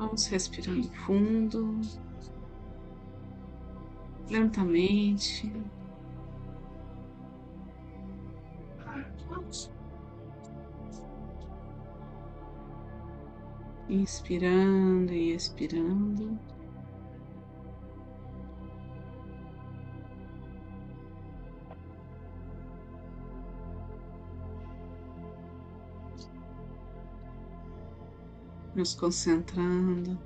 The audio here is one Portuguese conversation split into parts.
Vamos respirando fundo, lentamente. Inspirando e expirando. Nos concentrando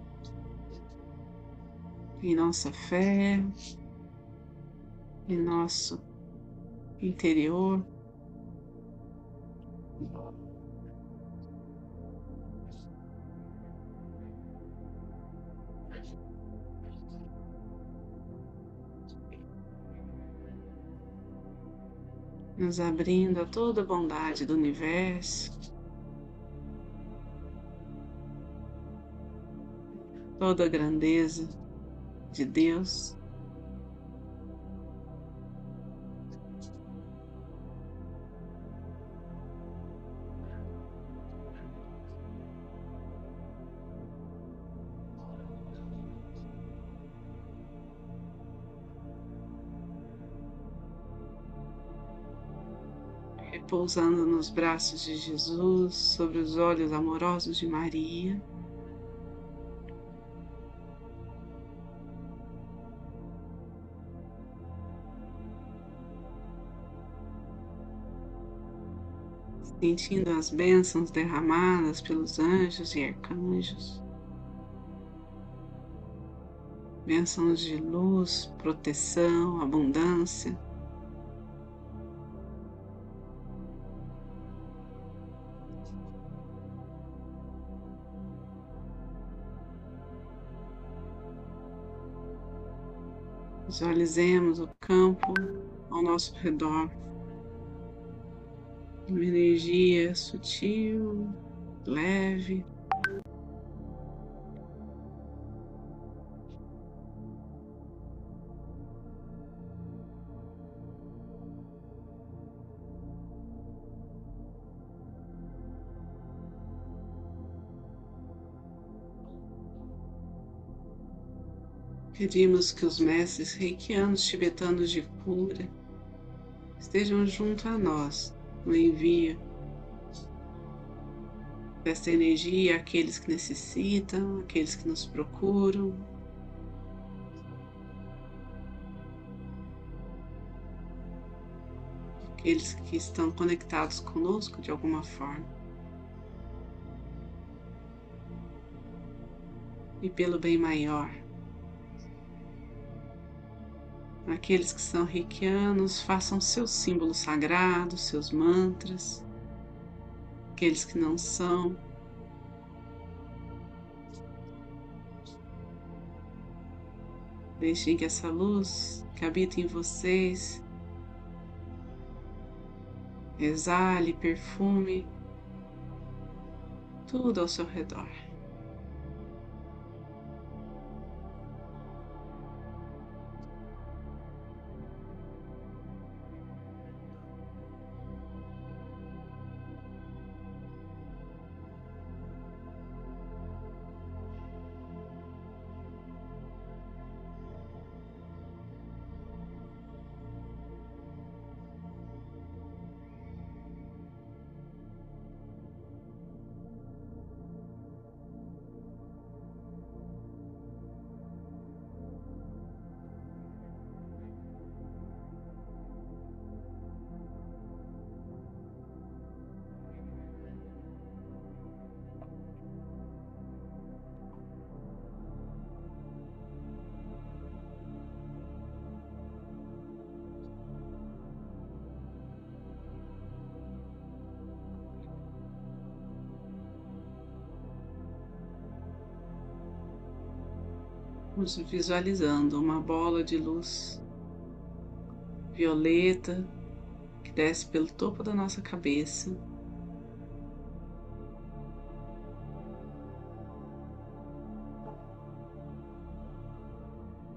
em nossa fé, em nosso interior. nos abrindo a toda a bondade do universo, toda a grandeza de Deus. repousando nos braços de Jesus, sobre os olhos amorosos de Maria. Sentindo as bênçãos derramadas pelos anjos e arcanjos. Bênçãos de luz, proteção, abundância. Visualizemos o campo ao nosso redor. Uma energia sutil, leve. Pedimos que os mestres reikianos tibetanos de cura estejam junto a nós no envio desta energia àqueles que necessitam, àqueles que nos procuram. Aqueles que estão conectados conosco de alguma forma. E pelo bem maior. Aqueles que são reikianos, façam seus símbolos sagrados, seus mantras. Aqueles que não são, Deixem que essa luz que habita em vocês exale, perfume tudo ao seu redor. Vamos visualizando uma bola de luz violeta que desce pelo topo da nossa cabeça.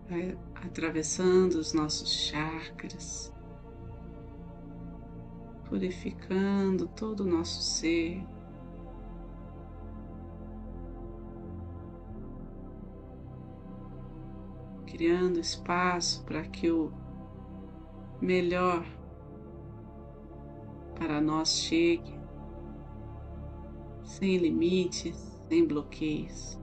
Vai atravessando os nossos chakras, purificando todo o nosso ser. Criando espaço para que o melhor para nós chegue, sem limites, sem bloqueios.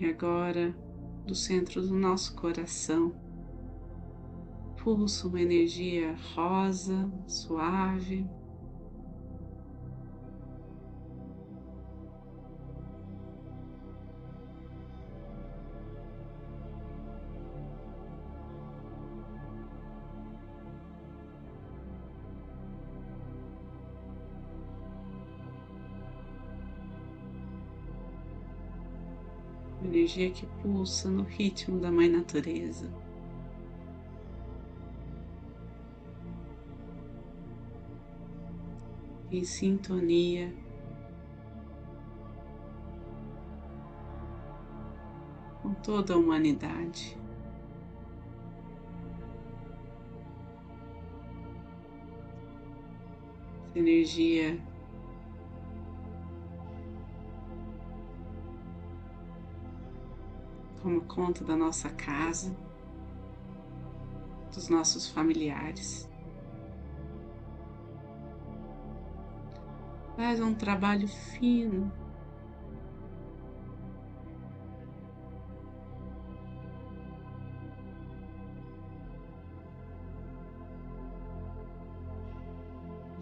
E agora, do centro do nosso coração, pulsa uma energia rosa, suave. Energia que pulsa no ritmo da Mãe Natureza. Em sintonia com toda a humanidade. Essa energia toma conta da nossa casa, dos nossos familiares. Faz um trabalho fino.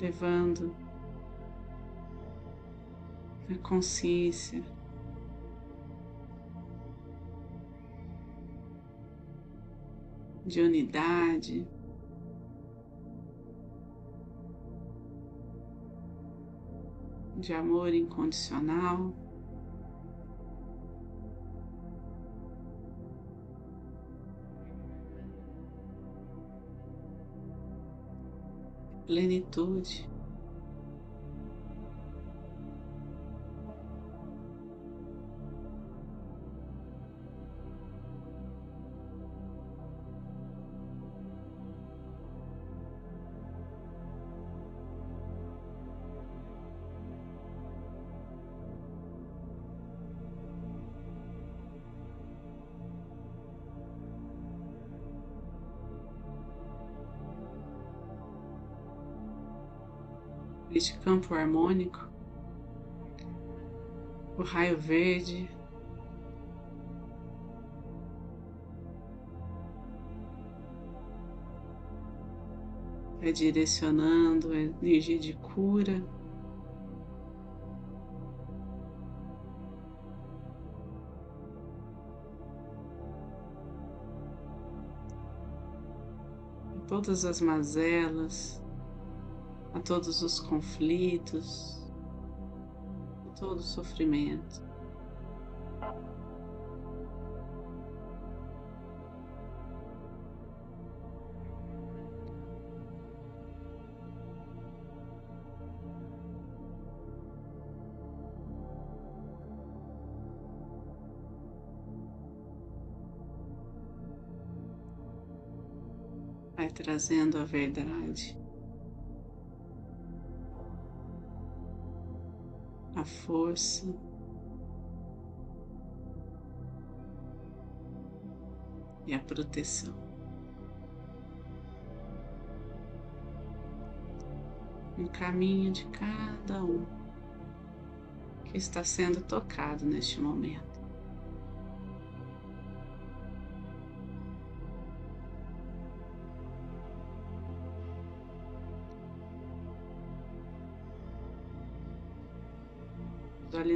Levando a consciência de unidade. De amor incondicional. Plenitude. Este campo harmônico, o raio verde vai direcionando a energia de cura. Todas as mazelas, a todos os conflitos, a todo sofrimento. Vai trazendo a verdade. Força. E a proteção. Um caminho de cada um que está sendo tocado neste momento.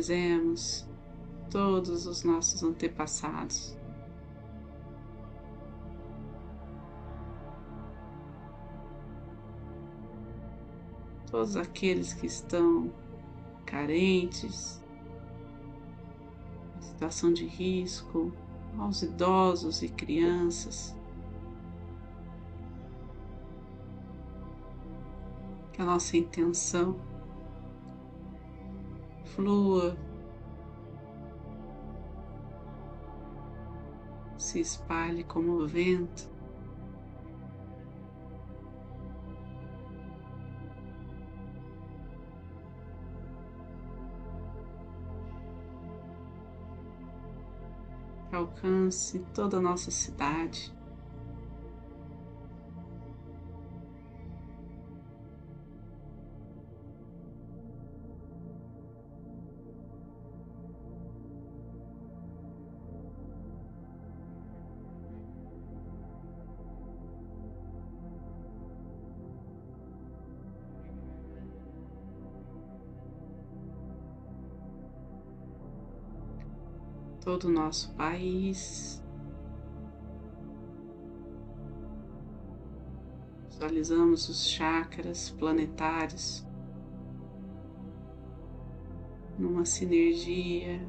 Visualizemos todos os nossos antepassados. Todos aqueles que estão carentes, em situação de risco, aos idosos e crianças. que a nossa intenção flua, se espalhe como o vento. alcance toda a nossa cidade. Todo o nosso país. Visualizamos os chakras planetários numa sinergia.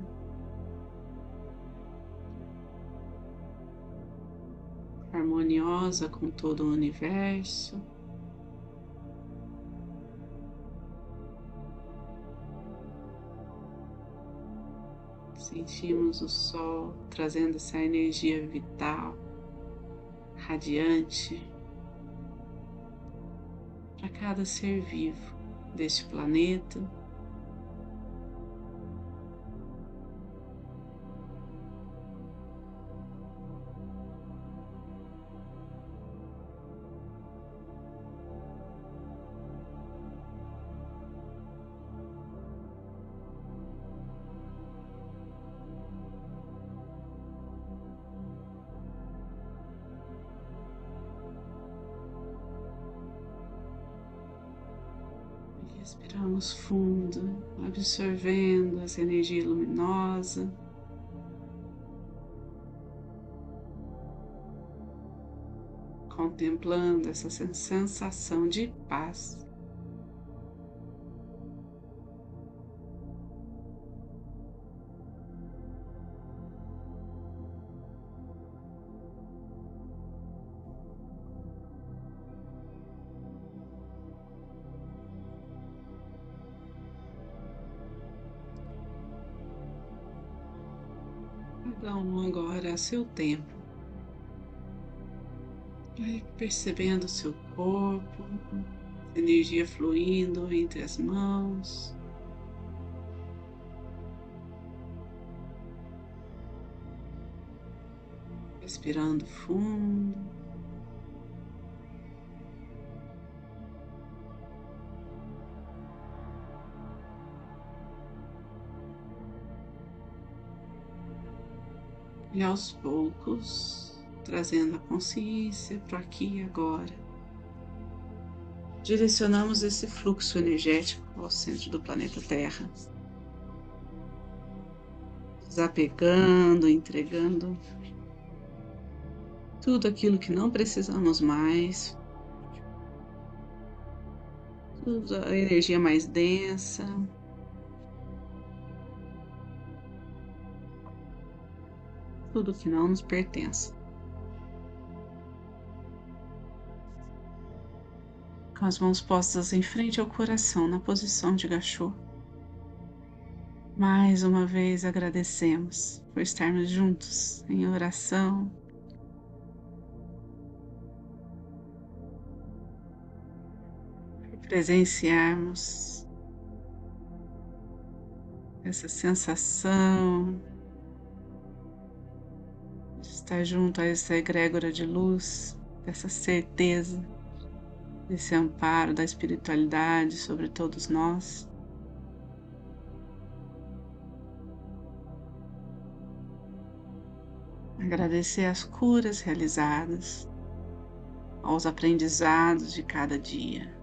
Harmoniosa com todo o universo. Sentimos o sol trazendo essa energia vital, radiante, para cada ser vivo deste planeta. Respiramos fundo, absorvendo essa energia luminosa. Contemplando essa sensação de paz. Cada um agora a seu tempo. Vai percebendo seu corpo, energia fluindo entre as mãos. Respirando fundo. E aos poucos trazendo a consciência para aqui e agora. Direcionamos esse fluxo energético ao centro do planeta Terra, desapegando, entregando tudo aquilo que não precisamos mais, tudo a energia mais densa, tudo que não nos pertence. Com as mãos postas em frente ao coração, na posição de gachô. Mais uma vez agradecemos por estarmos juntos em oração. Presenciarmos essa sensação estar junto a essa egrégora de luz, dessa certeza, desse amparo da espiritualidade sobre todos nós. Agradecer as curas realizadas, aos aprendizados de cada dia.